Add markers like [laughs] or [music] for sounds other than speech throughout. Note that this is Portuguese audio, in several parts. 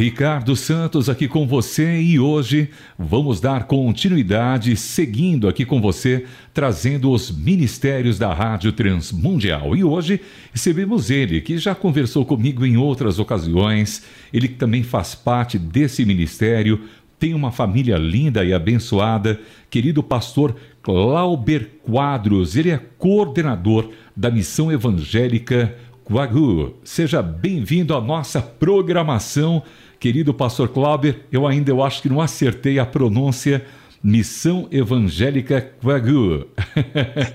Ricardo Santos aqui com você e hoje vamos dar continuidade seguindo aqui com você, trazendo os ministérios da Rádio Transmundial. E hoje recebemos ele, que já conversou comigo em outras ocasiões, ele também faz parte desse ministério, tem uma família linda e abençoada, querido pastor Clauber Quadros, ele é coordenador da missão evangélica Wagyu. Seja bem-vindo à nossa programação, querido pastor Clauber. Eu ainda eu acho que não acertei a pronúncia Missão Evangélica Wagyu.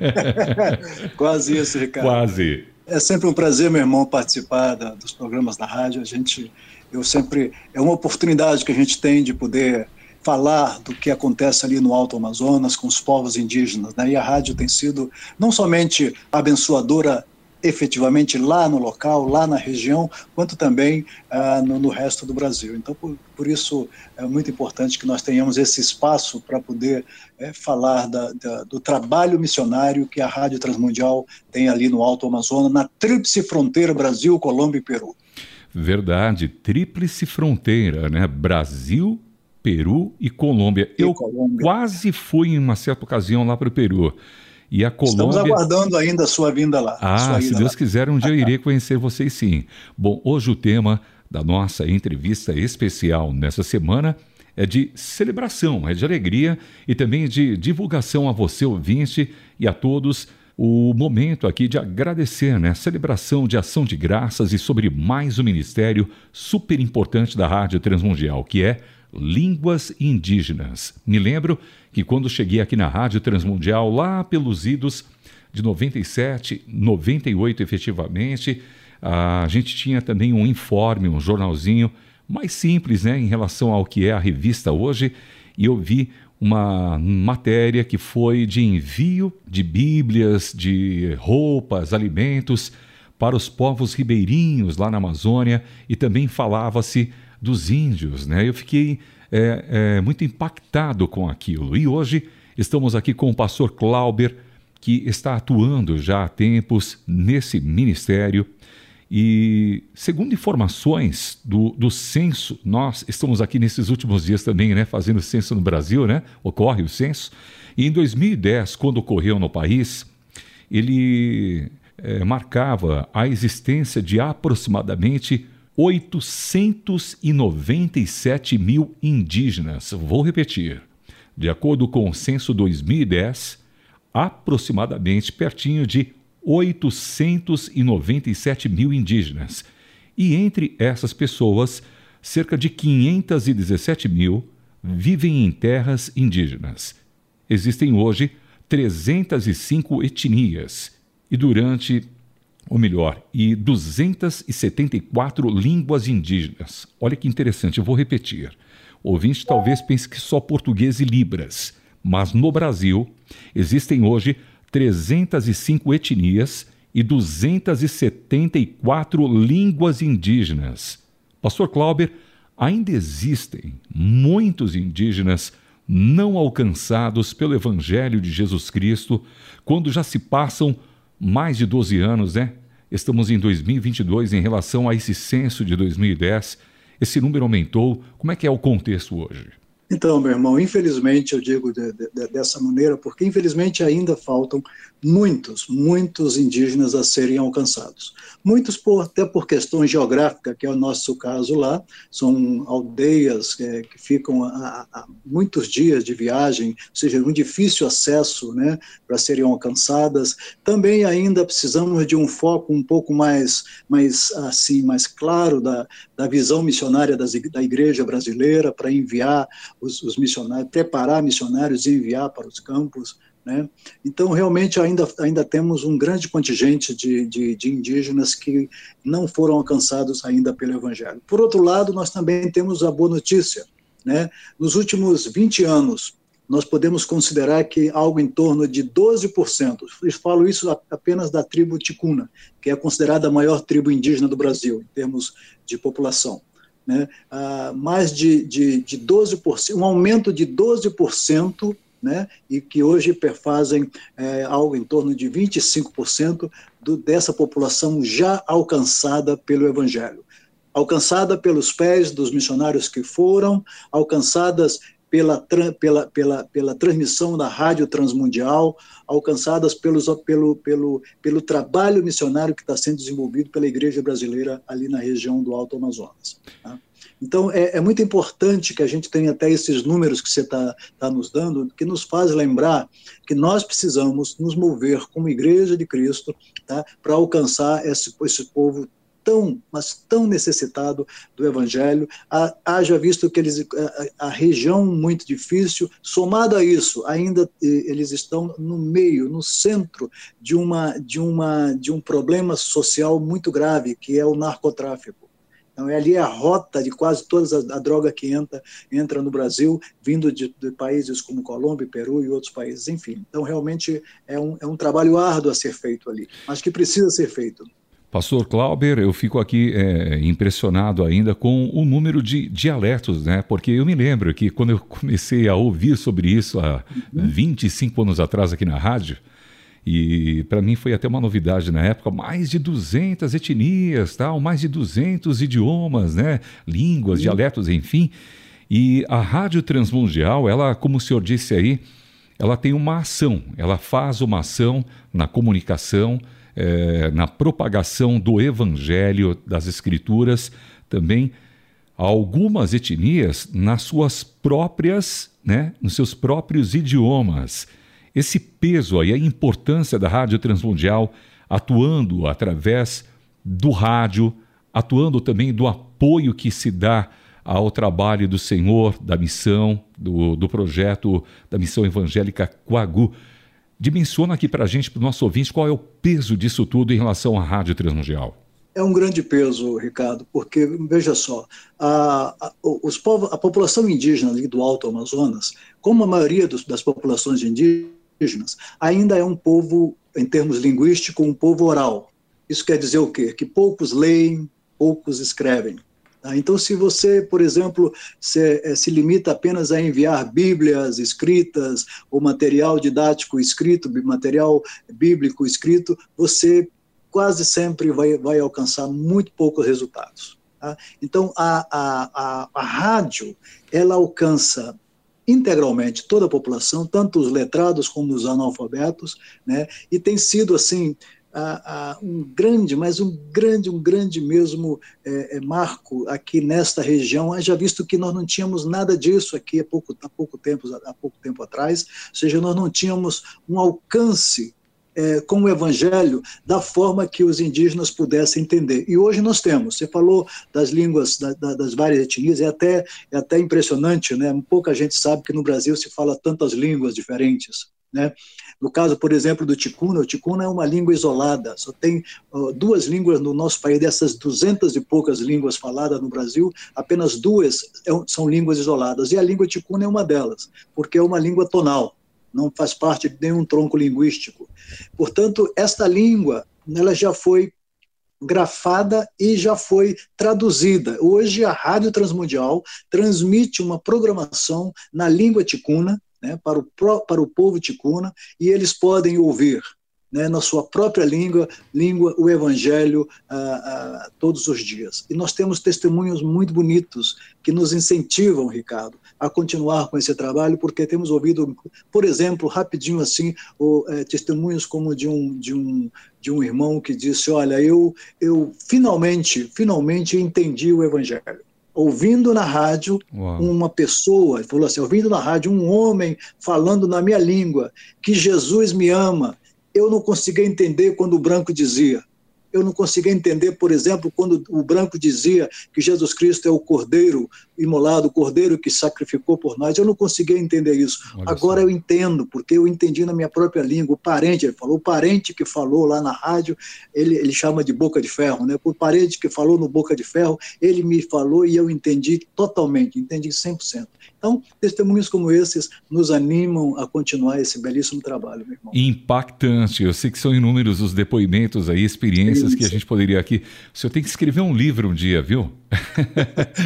[laughs] Quase isso, Ricardo. Quase. É sempre um prazer, meu irmão, participar da, dos programas da rádio. A gente, eu sempre é uma oportunidade que a gente tem de poder falar do que acontece ali no Alto Amazonas com os povos indígenas, né? E a rádio tem sido não somente abençoadora efetivamente lá no local, lá na região, quanto também ah, no, no, resto do Brasil. Então, por, por, isso é muito importante que nós tenhamos esse espaço para poder é, falar da, da, do trabalho missionário que a Rádio Transmundial tem ali no Alto Amazonas, na tríplice fronteira Brasil, Colômbia e Peru. Verdade, tríplice fronteira, né? Brasil, Peru e Colômbia. E Eu Colômbia. quase fui em uma certa ocasião lá para o Peru. E a Colômbia. Estamos aguardando ainda a sua vinda lá. Ah, se Deus lá. quiser, um dia eu [laughs] irei conhecer vocês sim. Bom, hoje o tema da nossa entrevista especial nessa semana é de celebração, é de alegria e também de divulgação a você, ouvinte, e a todos o momento aqui de agradecer, né? Celebração de ação de graças e sobre mais um ministério super importante da Rádio Transmundial, que é Línguas Indígenas. Me lembro que quando cheguei aqui na Rádio Transmundial, lá pelos idos de 97, 98 efetivamente, a gente tinha também um informe, um jornalzinho mais simples né, em relação ao que é a revista hoje, e eu vi uma matéria que foi de envio de bíblias, de roupas, alimentos para os povos ribeirinhos lá na Amazônia e também falava-se dos índios. Né? Eu fiquei é, é, muito impactado com aquilo. E hoje estamos aqui com o pastor Clauber, que está atuando já há tempos nesse ministério. E segundo informações do, do censo, nós estamos aqui nesses últimos dias também, né, fazendo censo no Brasil, né? Ocorre o censo. E em 2010, quando ocorreu no país, ele é, marcava a existência de aproximadamente 897 mil indígenas. Vou repetir. De acordo com o censo 2010, aproximadamente pertinho de 897 mil indígenas. E entre essas pessoas, cerca de 517 mil vivem em terras indígenas. Existem hoje 305 etnias e durante ou melhor, e 274 línguas indígenas. Olha que interessante, eu vou repetir. O ouvinte talvez pense que só português e libras, mas no Brasil existem hoje 305 etnias e 274 línguas indígenas. Pastor Clauber, ainda existem muitos indígenas não alcançados pelo Evangelho de Jesus Cristo quando já se passam mais de 12 anos, né? Estamos em 2022 em relação a esse censo de 2010. Esse número aumentou. Como é que é o contexto hoje? Então, meu irmão, infelizmente eu digo de, de, dessa maneira, porque infelizmente ainda faltam muitos, muitos indígenas a serem alcançados. Muitos por, até por questões geográficas, que é o nosso caso lá, são aldeias é, que ficam a, a, muitos dias de viagem, ou seja, um difícil acesso né, para serem alcançadas. Também ainda precisamos de um foco um pouco mais, mais assim, mais claro da, da visão missionária das, da igreja brasileira para enviar os, os missionários, preparar missionários e enviar para os campos. Né? Então, realmente, ainda, ainda temos um grande contingente de, de, de, indígenas que não foram alcançados ainda pelo Evangelho. Por outro lado, nós também temos a boa notícia. Né? Nos últimos 20 anos, nós podemos considerar que algo em torno de 12%, eu falo isso apenas da tribo Ticuna, que é considerada a maior tribo indígena do Brasil, em termos de população. Né? Ah, mais de, de, de 12%, um aumento de 12% né, e que hoje perfazem é, algo em torno de 25% do, dessa população já alcançada pelo Evangelho. alcançada pelos pés dos missionários que foram, alcançadas pela, pela, pela, pela transmissão da rádio transmundial, alcançadas pelos, pelo, pelo, pelo trabalho missionário que está sendo desenvolvido pela Igreja Brasileira ali na região do Alto Amazonas. Tá? Então, é, é, muito importante que a gente tenha até esses números que você está tá nos dando, que nos faz lembrar que nós precisamos nos mover como Igreja de Cristo tá, para alcançar esse, esse povo tão, mas tão necessitado do Evangelho, haja visto que eles, a, a, região muito difícil, somado a isso, ainda eles estão no meio, no centro de, uma, de, uma, de um problema social muito grave, que é o narcotráfico. Então, ali é a rota de quase toda a, droga que entra, entra no Brasil, vindo de, de, países como Colômbia, Peru e outros países, enfim. Então, realmente, é um, é um trabalho árduo a ser feito ali, mas que precisa ser feito. Pastor Clauber, eu fico aqui é, impressionado ainda com o número de dialetos, né? Porque eu me lembro que quando eu comecei a ouvir sobre isso há uhum. 25 anos atrás aqui na rádio, e para mim foi até uma novidade na época, mais de 200 etnias, tal, mais de 200 idiomas, né? Línguas, dialetos, enfim. E a Rádio Transmundial, ela, como o senhor disse aí, ela tem uma ação, ela faz uma ação na comunicação, é, na propagação do evangelho das escrituras, também algumas etnias nas suas próprias, né, nos seus próprios idiomas. Esse peso aí, a importância da Rádio Transmundial atuando através do rádio, atuando também do apoio que se dá ao trabalho do Senhor, da missão, do, do projeto da missão evangélica Coagu. Dimensiona aqui para a gente, para o nosso ouvinte, qual é o peso disso tudo em relação à Rádio Transmundial. É um grande peso, Ricardo, porque, veja só, a, a, os povos, a população indígena do Alto Amazonas, como a maioria dos, das populações indígenas, ainda é um povo, em termos linguísticos, um povo oral. Isso quer dizer o quê? Que poucos leem, poucos escrevem. Tá? Então, se você, por exemplo, se, eh, se, limita apenas a enviar bíblias escritas ou material didático escrito, material bíblico escrito, você quase sempre vai, vai alcançar muito poucos resultados. Tá? Então, a, a, a, a rádio, ela alcança integralmente toda a população, tanto os letrados como os analfabetos, né? E tem sido assim um grande, mas um grande, um grande mesmo é, é, marco aqui nesta região, haja visto que nós não tínhamos nada disso aqui há pouco, há pouco, tempo, há pouco tempo atrás, ou seja, nós não tínhamos um alcance é, com o evangelho da forma que os indígenas pudessem entender. E hoje nós temos. Você falou das línguas da, da, das várias etnias, é até, é até impressionante, né? Pouca gente sabe que no Brasil se fala tantas línguas diferentes. Né? No caso, por exemplo, do ticuna, o ticuna é uma língua isolada, só tem uh, duas línguas no nosso país, dessas duzentas e poucas línguas faladas no Brasil, apenas duas é são línguas isoladas, e a língua ticuna é uma delas, porque é uma língua tonal, não faz parte de nenhum tronco linguístico. Portanto, esta língua, ela já foi grafada e já foi traduzida. Hoje a Rádio Transmundial transmite uma programação na língua ticuna, né, para, o, para o povo ticuna, e eles podem ouvir né, na sua própria língua, língua o Evangelho ah, ah, todos os dias. E nós temos testemunhos muito bonitos que nos incentivam, Ricardo, a continuar com esse trabalho, porque temos ouvido, por exemplo, rapidinho assim, o, é, testemunhos como de um, de, um, de um irmão que disse, olha, eu, eu finalmente, finalmente entendi o Evangelho ouvindo na rádio Uau. uma pessoa, falou assim, ouvindo na rádio um homem falando na minha língua que Jesus me ama. Eu não conseguia entender quando o branco dizia, eu não conseguia entender, por exemplo, quando o branco dizia que Jesus Cristo é o cordeiro imolado, o cordeiro que sacrificou por nós. Eu não conseguia entender isso. Olha Agora eu entendo, porque eu entendi na minha própria língua. O parente, ele falou, o parente que falou lá na rádio, ele, ele chama de boca de ferro, né? O parente que falou no boca de ferro, ele me falou e eu entendi totalmente, entendi 100%. Então, testemunhos como esses nos animam a continuar esse belíssimo trabalho, meu irmão. Impactante. Eu sei que são inúmeros os depoimentos aí, experiências que a gente poderia aqui. O senhor tem que escrever um livro um dia, viu?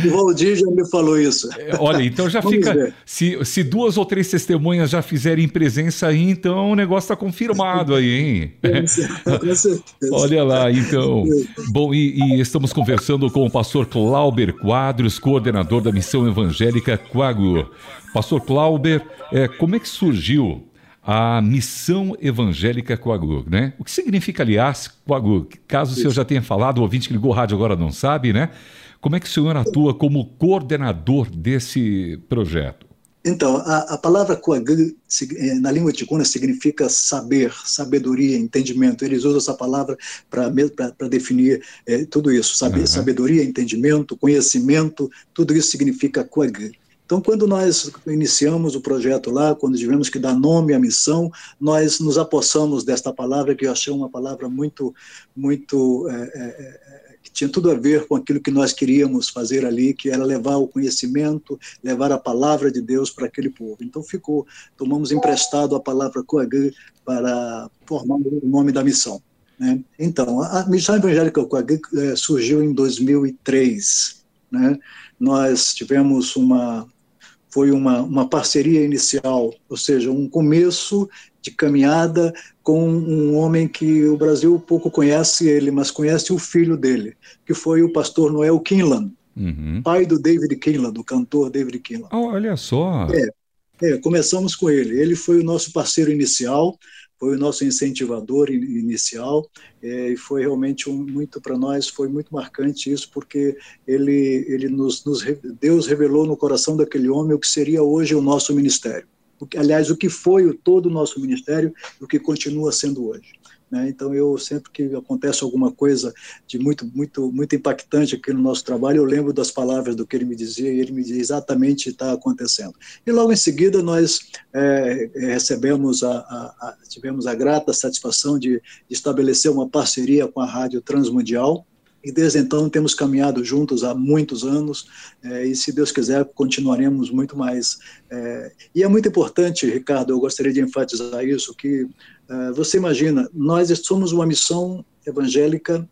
o Valdir já me falou isso. É, olha, então já fica. Se, se duas ou três testemunhas já fizerem presença aí, então o negócio está confirmado aí, hein? Com certeza. Olha lá, então. Bom, e, e, estamos conversando com o pastor Clauber Quadros, coordenador da missão evangélica Quagu. Pastor Clauber, é, como é que surgiu a missão evangélica Coagu, né? O que significa, aliás, Coagu? Caso Isso. o senhor já tenha falado, o ouvinte que ligou o rádio agora não sabe, né? Como é que o senhor atua como coordenador desse projeto? Então, a, a palavra Coagu, eh, na língua ticuna, significa saber, sabedoria, entendimento. Eles usam essa palavra para definir é, tudo isso. Saber, uhum. Sabedoria, entendimento, conhecimento, tudo isso significa Coagu. Então, quando nós iniciamos o projeto lá, quando tivemos que dar nome à missão, nós nos apossamos desta palavra, que eu achei uma palavra muito, muito. É, é, é, que tinha tudo a ver com aquilo que nós queríamos fazer ali, que era levar o conhecimento, levar a palavra de Deus para aquele povo. Então, ficou, tomamos emprestado a palavra Coagã para formar o nome da missão. Né? Então, a, Missão Evangélica Coagã é, surgiu em 2003. Né? Nós tivemos uma foi uma, uma parceria inicial, ou seja, um começo de caminhada com um homem que o Brasil pouco conhece ele, mas conhece o filho dele, que foi o pastor Noel Kinlan, uhum. pai do David Kinlan, do cantor David Kinlan. Oh, olha só! É, é, começamos com ele. Ele foi o nosso parceiro inicial, foi o nosso incentivador inicial é, e foi realmente um, muito para nós foi muito marcante isso porque ele ele nos, nos, Deus revelou no coração daquele homem o que seria hoje o nosso ministério. O que, aliás o que foi o todo o nosso ministério e o que continua sendo hoje né? Então, eu sempre que acontece alguma coisa de muito, muito, muito impactante aqui no nosso trabalho, eu lembro das palavras do que ele me dizia e ele me dizia exatamente está acontecendo. E logo em seguida nós é, é, recebemos a, a, a, tivemos a grata satisfação de, de estabelecer uma parceria com a Rádio Transmundial, e desde então temos caminhado juntos há muitos anos é, e se Deus quiser continuaremos muito mais é, e é muito importante Ricardo eu gostaria de enfatizar isso que ah, você imagina, nós somos uma missão evangélica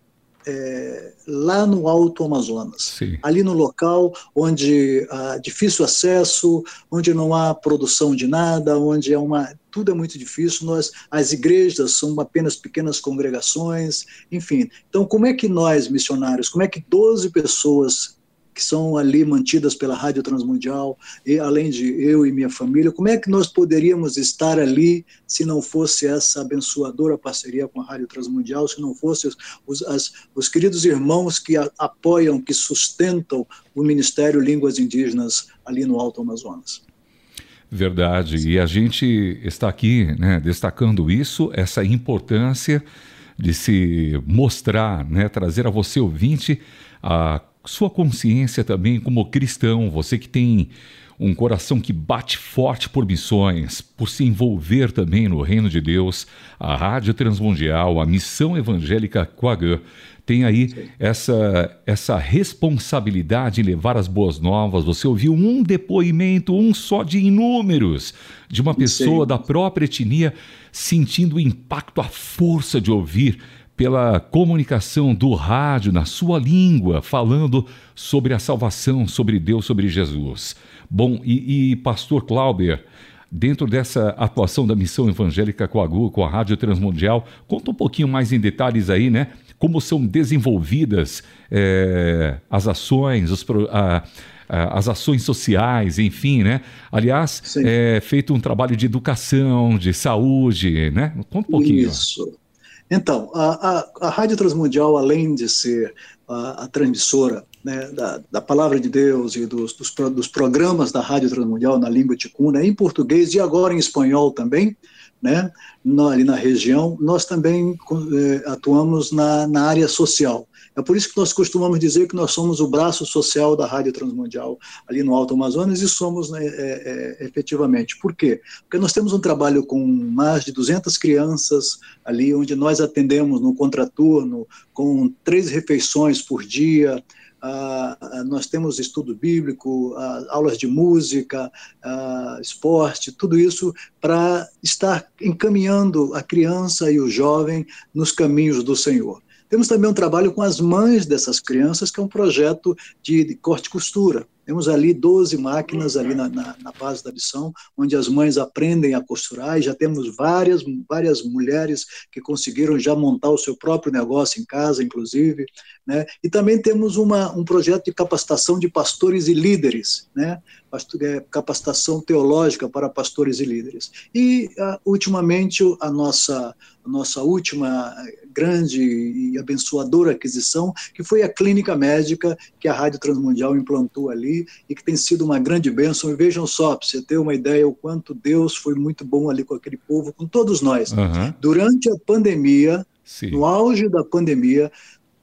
é, lá no Alto Amazonas, Sim. ali no local onde há difícil acesso, onde não há produção de nada, onde é uma tudo é muito difícil. Nós, as igrejas são apenas pequenas congregações, enfim. Então, como é que nós missionários, como é que 12 pessoas que são ali mantidas pela Rádio Transmundial, e além de eu e minha família, como é que nós poderíamos estar ali se não fosse essa abençoadora parceria com a Rádio Transmundial, se não fossem os, as, os queridos irmãos que a, apoiam, que sustentam o Ministério Línguas Indígenas ali no Alto Amazonas. Verdade, e a gente está aqui né, destacando isso, essa importância de se mostrar, né, trazer a você ouvinte a sua consciência também como cristão, você que tem um coração que bate forte por missões, por se envolver também no reino de Deus, a Rádio Transmundial, a Missão Evangélica Quagã, tem aí essa, essa responsabilidade em levar as boas novas. Você ouviu um depoimento, um só de inúmeros, de uma pessoa Sim. da própria etnia sentindo o impacto, a força de ouvir pela comunicação do rádio na sua língua, falando sobre a salvação, sobre Deus, sobre Jesus. Bom, e, e pastor Clauber, dentro dessa atuação da missão evangélica com a GU, com a Rádio Transmundial, conta um pouquinho mais em detalhes aí, né? Como são desenvolvidas é, as ações, os, a, a, as ações sociais, enfim, né? Aliás, Sim. é feito um trabalho de educação, de saúde, né? Conta um pouquinho. Isso. Então, a, a, a Rádio Transmundial, além de ser a, a transmissora né, da, da, palavra de Deus e dos, dos, dos, programas da Rádio Transmundial na língua ticuna, em português e agora em espanhol também, né, na, ali na região, nós também eh, atuamos na, na área social. É por isso que nós costumamos dizer que nós somos o braço social da Rádio Transmundial ali no Alto Amazonas e somos né, é, é, efetivamente. Por quê? Porque nós temos um trabalho com mais de 200 crianças ali, onde nós atendemos no contraturno com três refeições por dia, Uh, nós temos estudo bíblico, uh, aulas de música, uh, esporte, tudo isso para estar encaminhando a criança e o jovem nos caminhos do Senhor. Temos também um trabalho com as mães dessas crianças, que é um projeto de, de corte e costura. Temos ali 12 máquinas ali na, na, na, base da missão, onde as mães aprendem a costurar e já temos várias, várias mulheres que conseguiram já montar o seu próprio negócio em casa, inclusive. Né? E também temos uma, um projeto de capacitação de pastores e líderes, né? É, capacitação teológica para pastores e líderes. E, uh, ultimamente, a nossa, a nossa última grande e abençoadora aquisição, que foi a clínica médica que a Rádio Transmundial implantou ali e que tem sido uma grande bênção. E vejam só, para você ter uma ideia, o quanto Deus foi muito bom ali com aquele povo, com todos nós. Uhum. Durante a pandemia, Sim. no auge da pandemia,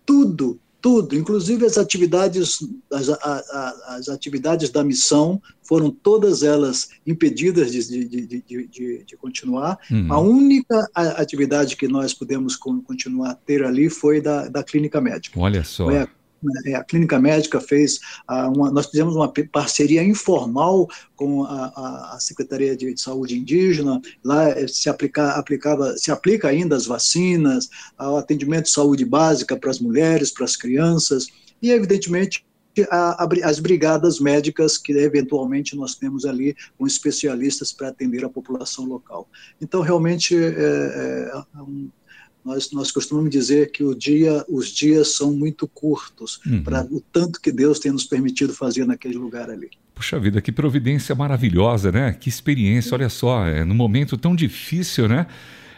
tudo tudo, inclusive as atividades, as, as, atividades da missão foram todas elas impedidas de, de, de, de, de continuar. Uhum. A única atividade que nós pudemos continuar a ter ali foi da, da clínica médica. Olha só. A é, a clínica médica fez, uh, uma, nós fizemos uma parceria informal com a, a Secretaria de Saúde Indígena, lá eh, se, aplica, aplicava, se aplica ainda as vacinas, o atendimento de saúde básica para as mulheres, para as crianças, e evidentemente as brigadas médicas que eventualmente nós temos ali com especialistas para atender a população local. Então, realmente, é, é, é um, nós, nós costumamos dizer que o dia, os dias são muito curtos uhum. para o tanto que Deus tem nos permitido fazer naquele lugar ali. Puxa vida, que providência maravilhosa, né? Que experiência, olha só, é num momento tão difícil, né?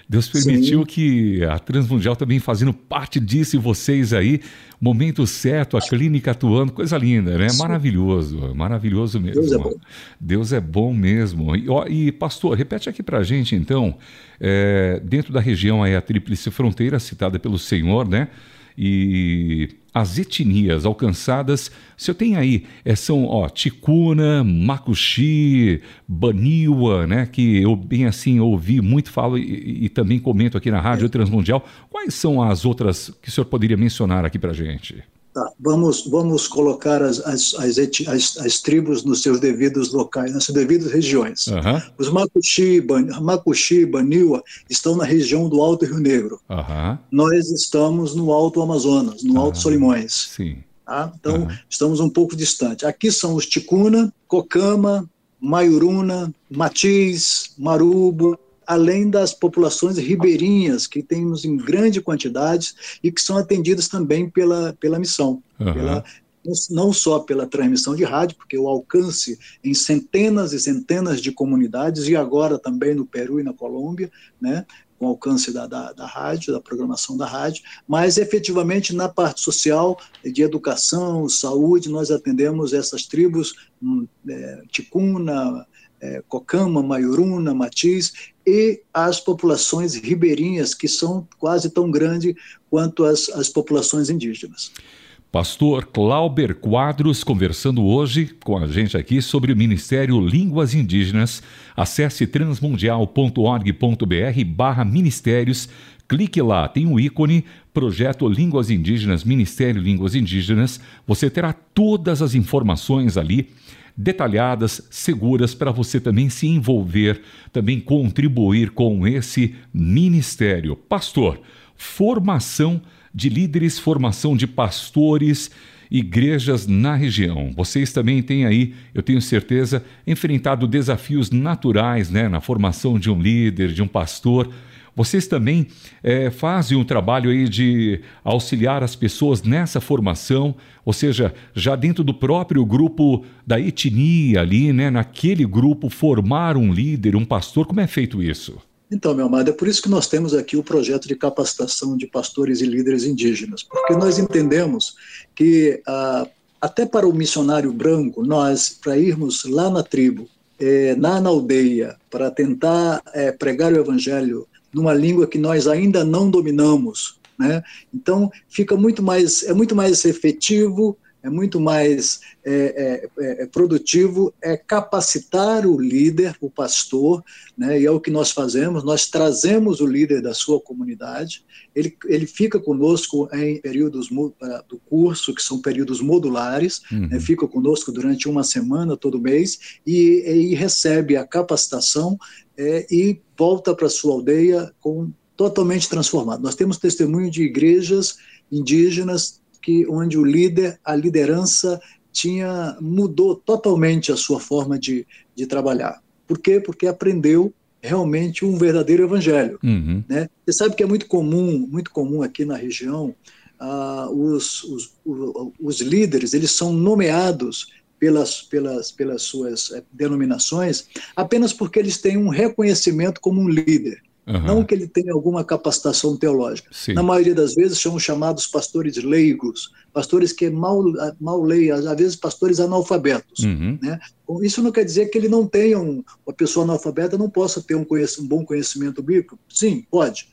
Deus permitiu Sim. que a Transmundial também fazendo parte disso e vocês aí, momento certo, a clínica atuando, coisa linda, né? Sim. Maravilhoso, maravilhoso mesmo. Deus é bom, Deus é bom mesmo. E, ó, e pastor, repete aqui pra gente então, é, dentro da região aí, a Tríplice Fronteira, citada pelo Senhor, né? E as etnias alcançadas, se eu tenho aí, é, são ó, Ticuna, Macuxi, Baniwa, né, que eu bem assim ouvi muito falo e, e também comento aqui na Rádio Transmundial. Quais são as outras que o senhor poderia mencionar aqui para gente? Tá, vamos, vamos colocar as, as, as, as, tribos nos seus devidos locais, nas suas devidas regiões. Uhum. Os Macuxi, Ban, Macuxi Baniwa estão na região do Alto Rio Negro. Uhum. Nós estamos no Alto Amazonas, no Alto Solimões. Sim. Tá? Então, uhum. estamos um pouco distante. Aqui são os Ticuna, Cocama, Maiuruna, Matiz, Marubo, além das populações ribeirinhas, que temos em grande quantidade e que são atendidas também pela, pela missão, uhum. pela, não só pela transmissão de rádio, porque o alcance em centenas e centenas de comunidades, e agora também no Peru e na Colômbia, né, com alcance da, da, da, rádio, da programação da rádio, mas efetivamente na parte social, de educação, saúde, nós atendemos essas tribos, hum, é, Ticuna, é, Cocama, Maioruna, Matiz, e as populações ribeirinhas, que são quase tão grandes quanto as, as populações indígenas. Pastor Clauber Quadros conversando hoje com a gente aqui sobre o Ministério Línguas Indígenas. Acesse transmundial.org.br barra ministérios, clique lá, tem o um ícone Projeto Línguas Indígenas, Ministério Línguas Indígenas. Você terá todas as informações ali detalhadas, seguras, para você também se envolver, também contribuir com esse ministério. Pastor, formação de líderes, formação de pastores, igrejas na região. Vocês também têm aí, eu tenho certeza, enfrentado desafios naturais né, na formação de um líder, de um pastor. Vocês também é, fazem um trabalho aí de auxiliar as pessoas nessa formação, ou seja, já dentro do próprio grupo da etnia ali, né, naquele grupo, formar um líder, um pastor. Como é feito isso? Então, meu amado, é por isso que nós temos aqui o projeto de capacitação de pastores e líderes indígenas, porque nós entendemos que ah, até para o missionário branco, nós, para irmos lá na tribo, na, na aldeia, para tentar é, pregar o evangelho numa língua que nós ainda não dominamos. Né? Então, fica muito mais, é muito mais efetivo, é muito mais é, é, é, é produtivo, é capacitar o líder, o pastor, né? e é o que nós fazemos, nós trazemos o líder da sua comunidade, ele, ele fica conosco em períodos do curso, que são períodos modulares, uhum. né? fica conosco durante uma semana, todo mês, e, e recebe a capacitação é, e volta para sua aldeia com totalmente transformado. Nós temos testemunho de igrejas indígenas que onde o líder, a liderança tinha mudou totalmente a sua forma de, de trabalhar. Por quê? Porque aprendeu realmente um verdadeiro evangelho. Uhum. Né? Você sabe que é muito comum, muito comum aqui na região, uh, os, os, os, líderes eles são nomeados pelas, pelas, pelas suas eh, denominações apenas porque eles têm um reconhecimento como um líder. Uhum. Não que ele tenha alguma capacitação teológica. Sim. Na maioria das vezes são chamados pastores leigos, pastores que mal, mal leem, às vezes pastores analfabetos. Uhum. Né? Isso não quer dizer que ele não tenha, um, uma pessoa analfabeta não possa ter um, um bom conhecimento bíblico. Sim, pode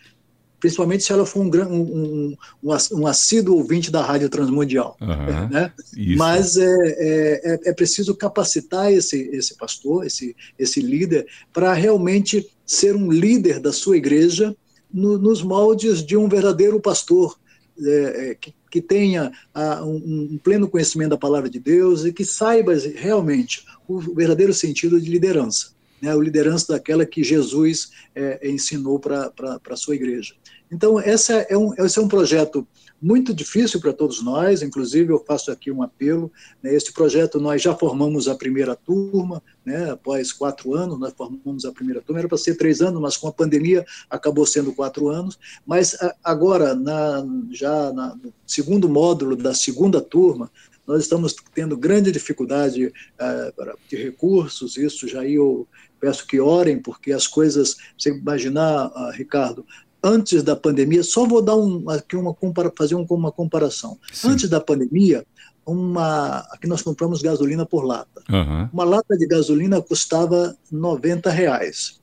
principalmente se ela for um, um, um, um assíduo ouvinte da Rádio Transmundial. Uhum, né? Mas é, é, é, é, preciso capacitar esse, esse pastor, esse, esse líder, para realmente ser um líder da sua igreja no, nos moldes de um verdadeiro pastor, é, é que, que, tenha a, um, um, pleno conhecimento da palavra de Deus e que saiba realmente o verdadeiro sentido de liderança. Né, a liderança daquela que Jesus é, ensinou para a sua igreja. Então, essa é um, esse é um projeto muito difícil para todos nós, inclusive eu faço aqui um apelo. Né, este projeto nós já formamos a primeira turma, né, após quatro anos, nós formamos a primeira turma, era para ser três anos, mas com a pandemia acabou sendo quatro anos. Mas agora, na, já na, no segundo módulo da segunda turma, nós estamos tendo grande dificuldade uh, de recursos, isso já eu peço que orem, porque as coisas, você imaginar, uh, Ricardo, antes da pandemia, só vou dar um, aqui uma fazer uma comparação. Sim. Antes da pandemia, uma, aqui nós compramos gasolina por lata. Uhum. Uma lata de gasolina custava 90 reais.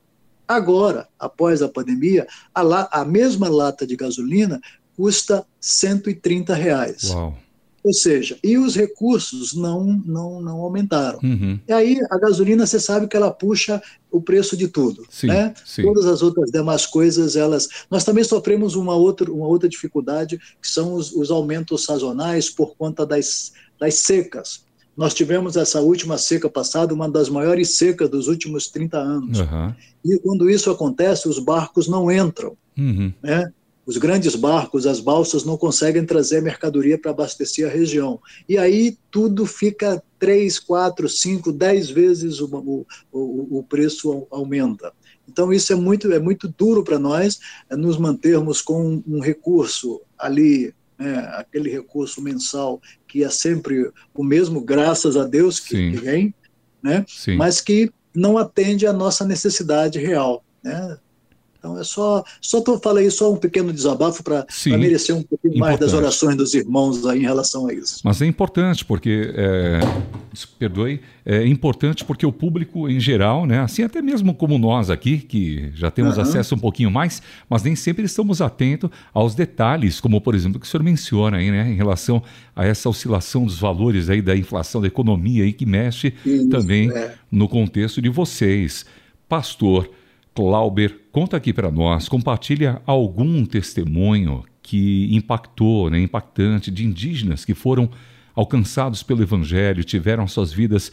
Agora, após a pandemia, a, la, a mesma lata de gasolina custa 130 reais. Uau. Ou seja, e os recursos não, não, não aumentaram. Uhum. E aí a gasolina, você sabe que ela puxa o preço de tudo. Sim, né? Sim. Todas as outras demais coisas, elas. Nós também sofremos uma outra, uma outra dificuldade, que são os, os aumentos sazonais por conta das, das secas. Nós tivemos essa última seca passada, uma das maiores secas dos últimos 30 anos. Uhum. E quando isso acontece, os barcos não entram. Uhum. Né? Os grandes barcos, as balsas, não conseguem trazer mercadoria para abastecer a região. E aí tudo fica três, quatro, cinco, dez vezes o, o, o, preço aumenta. Então isso é muito é muito duro para nós é nos mantermos com um recurso ali, né, aquele recurso mensal que é sempre o mesmo, graças a Deus que, que vem, né, Sim. mas que não atende à nossa necessidade real. Né? Então é só, só tô, falei só um pequeno desabafo para merecer um pouquinho importante. mais das orações dos irmãos aí em relação a isso. Mas é importante porque, é, perdoe, é importante porque o público em geral, né, assim até mesmo como nós aqui, que já temos uhum. acesso um pouquinho mais, mas nem sempre estamos atentos aos detalhes, como por exemplo que o senhor menciona aí, né, em relação a essa oscilação dos valores aí da inflação da economia aí que mexe isso, também é. no contexto de vocês. Pastor, Clauber, conta aqui para nós, compartilha algum testemunho que impactou, né, impactante, de indígenas que foram alcançados pelo Evangelho, tiveram suas vidas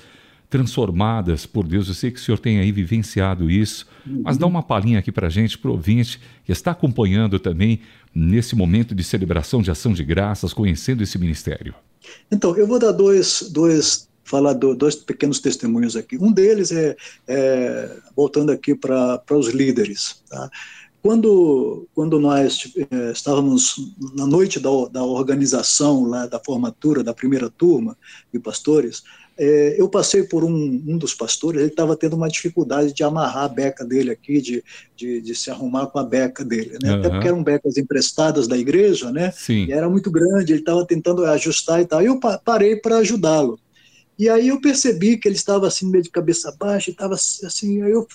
transformadas por Deus. Eu sei que o senhor tem aí vivenciado isso, mas dá uma palhinha aqui para a gente, para o ouvinte que está acompanhando também nesse momento de celebração de ação de graças, conhecendo esse ministério. Então, eu vou dar dois, dois falar do, dois pequenos testemunhos aqui. Um deles é, é voltando aqui para os líderes. Tá? Quando, quando nós é, estávamos na noite da, da organização, lá, da formatura da primeira turma de pastores, é, eu passei por um, um dos pastores, ele estava tendo uma dificuldade de amarrar a beca dele aqui, de, de, de se arrumar com a beca dele, né? Uhum. Até porque eram becas emprestadas da igreja, né? Sim. E era muito grande, ele estava tentando ajustar e tal. E eu parei para ajudá-lo. E aí eu percebi que ele estava assim, meio de cabeça baixa, estava assim, aí eu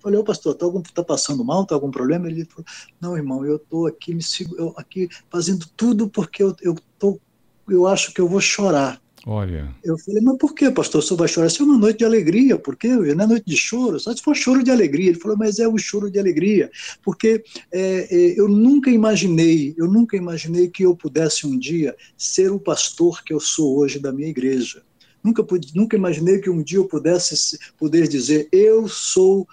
falei, ô pastor, está tá passando mal, está algum problema? Ele falou, não, irmão, eu estou aqui, me sigo, eu, aqui fazendo tudo porque eu, eu, tô, eu acho que eu vou chorar. Olha. Eu falei, mas por que, pastor, o senhor vai chorar? Isso é uma noite de alegria, por quê? Não é noite de choro, só se for choro de alegria. Ele falou, mas é um choro de alegria, porque é, é, eu nunca imaginei, eu nunca imaginei que eu pudesse um dia ser o pastor que eu sou hoje da minha igreja. Nunca, pude, nunca imaginei que um dia eu pudesse poder dizer: eu sou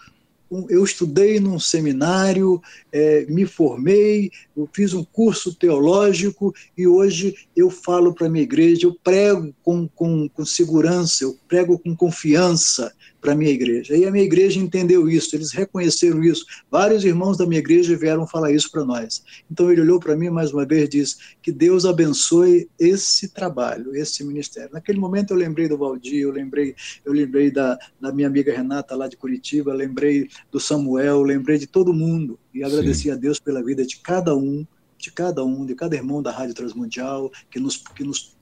eu estudei num seminário, é, me formei, eu fiz um curso teológico e hoje eu falo para a minha igreja, eu prego com, com, com segurança, eu prego com confiança, para a minha igreja. E a minha igreja entendeu isso, eles reconheceram isso. Vários irmãos da minha igreja vieram falar isso para nós. Então ele olhou para mim mais uma vez e disse: Que Deus abençoe esse trabalho, esse ministério. Naquele momento eu lembrei do Valdir, eu lembrei, eu lembrei da, da minha amiga Renata lá de Curitiba, lembrei do Samuel, lembrei de todo mundo e agradeci Sim. a Deus pela vida de cada um de cada um, de cada irmão da Rádio Transmundial, que nos, que nos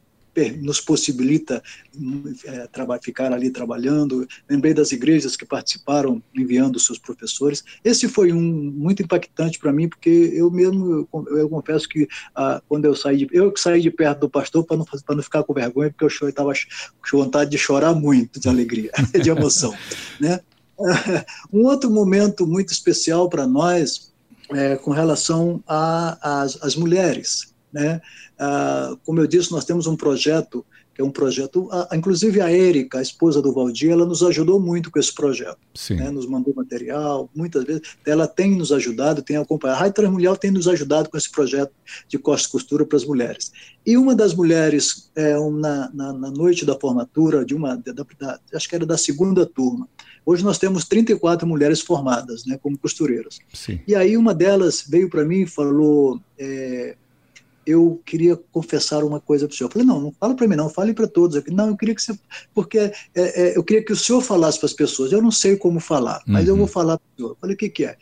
nos possibilita é, ficar ali trabalhando. Lembrei das igrejas que participaram enviando seus professores. Esse foi um muito impactante para mim, porque eu mesmo, eu, eu confesso que ah, quando eu saí, de, eu que saí de perto do pastor para não, não ficar com vergonha, porque eu estava com vontade de chorar muito de alegria, [laughs] de emoção. né? [laughs] Um outro momento muito especial para nós é com relação às mulheres. Né? Ah, como eu disse, nós temos um projeto, que é um projeto, ah, inclusive a Érica, a esposa do Valdir, ela nos ajudou muito com esse projeto, né? nos mandou material, muitas vezes, ela tem nos ajudado, tem acompanhado, a Rádio Transmundial tem nos ajudado com esse projeto de costa e costura para as mulheres. E uma das mulheres, é, na, na, na, noite da formatura, de uma, da, da, acho que era da segunda turma, Hoje nós temos 34 mulheres formadas, né, como costureiras. Sim. E aí uma delas veio para mim e falou: é, eu queria confessar uma coisa para o senhor. Eu falei, não, não fala para mim não, fale para todos aqui. Não, eu queria que você, porque é, é, eu queria que o senhor falasse para as pessoas. Eu não sei como falar, mas uhum. eu vou uhum. falar para o senhor. Eu falei, o que, que é?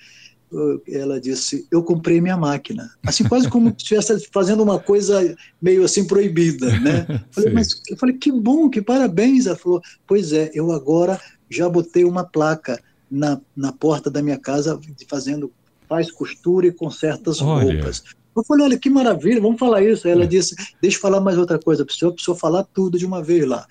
Ela disse, eu comprei minha máquina. Assim, quase como [laughs] se estivesse fazendo uma coisa meio assim proibida, né? Falei, [laughs] mas, eu falei, que bom, que parabéns. Ela falou, pois é, eu agora já botei uma placa na, na porta da minha casa fazendo faz costura e conserta as roupas. Eu falei, olha, que maravilha, vamos falar isso. Aí ela é. disse, deixa eu falar mais outra coisa para o senhor, para o senhor falar tudo de uma vez lá.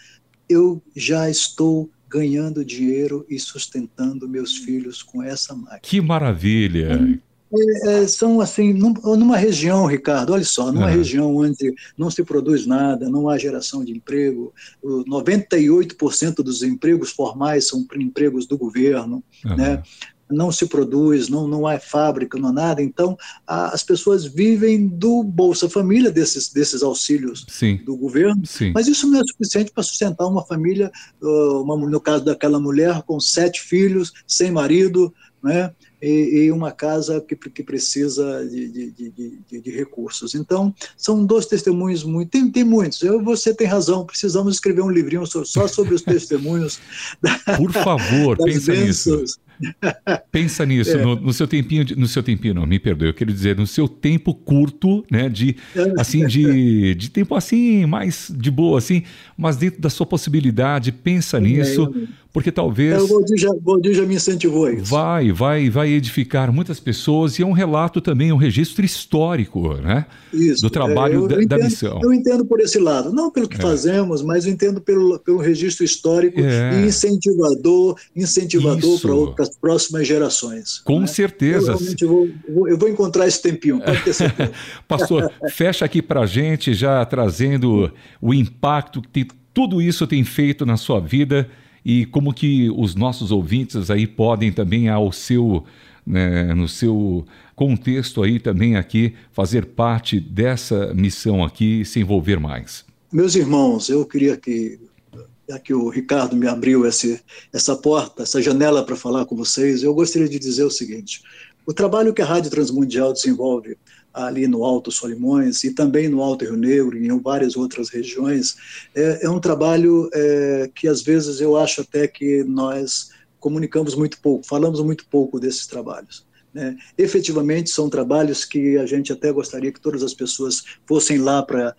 Eu já estou ganhando dinheiro e sustentando meus filhos com essa máquina. Que maravilha! É, é, são assim, numa região, Ricardo, olha só, numa uhum. região onde não se produz nada, não há geração de emprego, 98% dos empregos formais são empregos do governo, uhum. né? não se produz, não, não há fábrica, não há nada. Então, a, as pessoas vivem do Bolsa Família, desses, desses auxílios Sim. do governo, Sim. mas isso não é suficiente para sustentar uma família, uh, uma, no caso daquela mulher, com sete filhos, sem marido, né? E, e, uma casa que, que precisa de, de, de, de, recursos. Então, são dois testemunhos muito. Tem, tem muitos. Eu, você tem razão, precisamos escrever um livrinho só sobre os [laughs] testemunhos. Por favor, pensa nisso. Pensa nisso, é. no, no, seu tempinho, no seu tempinho, não, me perdoe, eu quero dizer, no seu tempo curto, né, de, é. assim, de, de tempo assim, mais de boa, assim, mas dentro da sua possibilidade, pensa é, nisso, porque talvez... É, o Valdir já, Valdir já me incentivou a isso. Vai, vai, vai edificar muitas pessoas e é um relato também, um registro histórico, né? Isso. Do trabalho é, eu, da, entendo, da, missão. Eu entendo por esse lado, não pelo que é. fazemos, mas eu entendo pelo, pelo registro histórico é. e incentivador, incentivador para as próximas gerações. Com né? certeza. Eu, vou, vou, eu vou encontrar esse tempinho, pode ter certeza. [laughs] Pastor, fecha aqui para a gente, já trazendo o impacto que tudo isso tem feito na sua vida e como que os nossos ouvintes aí podem também ao seu né, no seu contexto aí também aqui fazer parte dessa missão aqui se envolver mais. Meus irmãos, eu queria que já que o Ricardo me abriu esse, essa porta, essa janela para falar com vocês, eu gostaria de dizer o seguinte: o trabalho que a Rádio Transmundial desenvolve ali no Alto Solimões e também no Alto Rio Negro e em várias outras regiões, é, é um trabalho é, que às vezes eu acho até que nós comunicamos muito pouco, falamos muito pouco desses trabalhos. Né? Efetivamente, são trabalhos que a gente até gostaria que todas as pessoas fossem lá para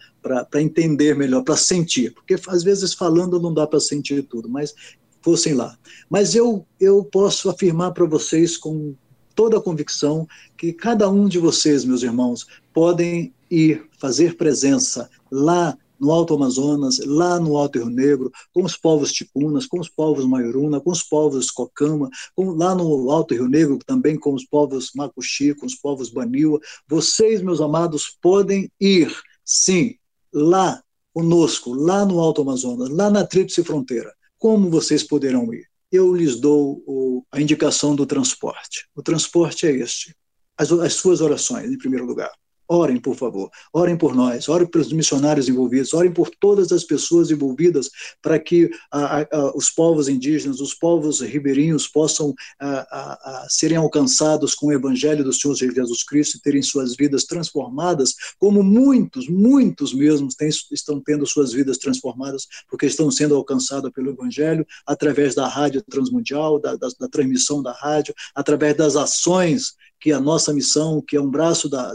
entender melhor, para sentir, porque às vezes falando não dá para sentir tudo, mas fossem lá. Mas eu, eu posso afirmar para vocês com toda a convicção que cada um de vocês, meus irmãos, podem ir fazer presença lá no Alto Amazonas, lá no Alto Rio Negro, com os povos ticunas, com os povos maioruna, com os povos cocama, com, lá no Alto Rio Negro também com os povos macuxi, com os povos baniwa. Vocês, meus amados, podem ir, sim, lá conosco, lá no Alto Amazonas, lá na Tríplice Fronteira. Como vocês poderão ir? eu lhes dou o, a indicação do transporte. O transporte é este: as, as suas orações, em primeiro lugar. Orem, por favor, orem por nós, orem pelos missionários envolvidos, orem por todas as pessoas envolvidas para que a, a, os povos indígenas, os povos ribeirinhos possam a, serem alcançados com o evangelho do Senhor Jesus Cristo e terem suas vidas transformadas, como muitos, muitos mesmos têm, estão tendo suas vidas transformadas, porque estão sendo alcançados pelo evangelho através da rádio transmundial, da, da, da transmissão da rádio, através das ações que a nossa missão, que é um braço da,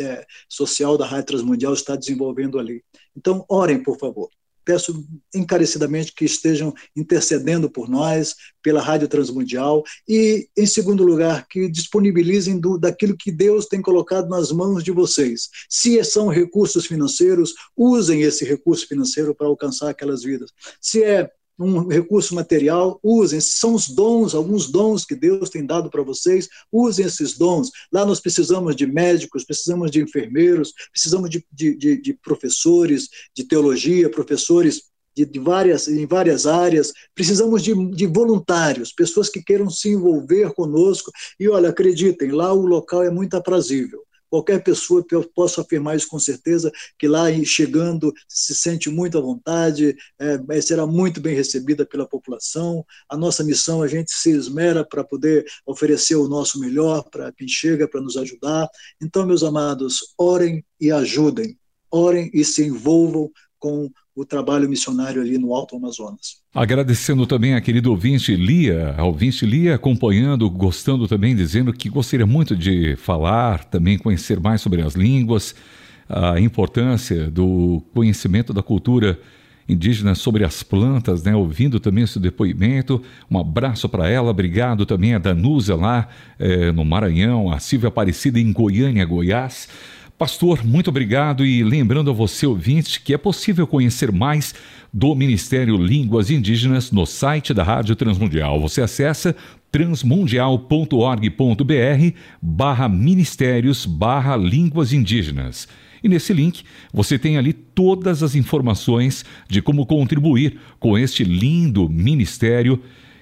é, social da Rádio Transmundial está desenvolvendo ali. Então, orem, por favor. Peço encarecidamente que estejam intercedendo por nós, pela Rádio Transmundial, e, em segundo lugar, que disponibilizem do, daquilo que Deus tem colocado nas mãos de vocês. Se são recursos financeiros, usem esse recurso financeiro para alcançar aquelas vidas. Se é um recurso material, usem. São os dons, alguns dons que Deus tem dado para vocês, usem esses dons. Lá nós precisamos de médicos, precisamos de enfermeiros, precisamos de, de, de, de professores de teologia, professores de, de, várias, em várias áreas, precisamos de, de voluntários, pessoas que queiram se envolver conosco. E olha, acreditem, lá o local é muito aprazível. Qualquer pessoa, eu posso afirmar isso com certeza, que lá chegando se sente muito à vontade, é, será muito bem recebida pela população. A nossa missão, a gente se esmera para poder oferecer o nosso melhor para quem chega, para nos ajudar. Então, meus amados, orem e ajudem, orem e se envolvam com o trabalho missionário ali no Alto Amazonas. Agradecendo também a querida ouvinte Lia, ouvinte Lia acompanhando, gostando também, dizendo que gostaria muito de falar, também conhecer mais sobre as línguas, a importância do conhecimento da cultura indígena sobre as plantas, né? ouvindo também esse depoimento. Um abraço para ela, obrigado também a Danusa lá eh, no Maranhão, a Silvia Aparecida em Goiânia, Goiás. Pastor, muito obrigado e lembrando a você, ouvinte, que é possível conhecer mais do Ministério Línguas Indígenas no site da Rádio Transmundial. Você acessa transmundial.org.br barra ministérios barra línguas indígenas. E nesse link você tem ali todas as informações de como contribuir com este lindo ministério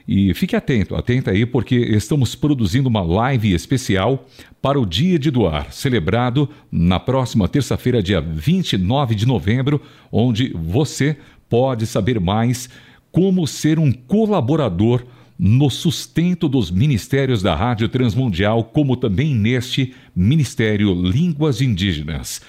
e fique atento, atenta aí, porque estamos produzindo uma live especial para o Dia de Doar, celebrado na próxima terça-feira, dia 29 de novembro, onde você pode saber mais como ser um colaborador no sustento dos ministérios da Rádio Transmundial, como também neste Ministério Línguas Indígenas.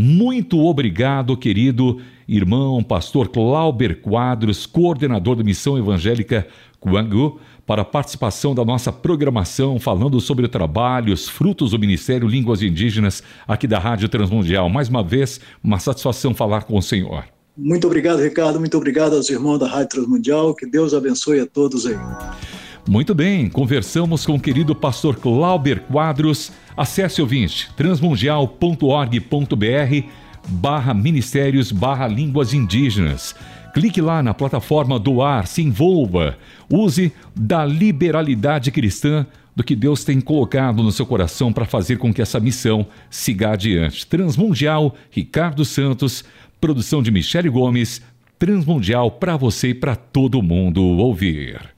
Muito obrigado, querido irmão pastor Clauber Quadros, coordenador da Missão Evangélica Quangu, para a participação da nossa programação, falando sobre o trabalho, os frutos do Ministério Línguas Indígenas aqui da Rádio Transmundial. Mais uma vez, uma satisfação falar com o Senhor. Muito obrigado, Ricardo. Muito obrigado aos irmãos da Rádio Transmundial. Que Deus abençoe a todos aí. Muito bem, conversamos com o querido pastor Clauber Quadros. Acesse ouvinte, transmundial.org.br barra ministérios barra línguas indígenas. Clique lá na plataforma Doar, se envolva. Use da liberalidade cristã do que Deus tem colocado no seu coração para fazer com que essa missão siga adiante. Transmundial, Ricardo Santos, produção de Michele Gomes, Transmundial para você e para todo mundo ouvir.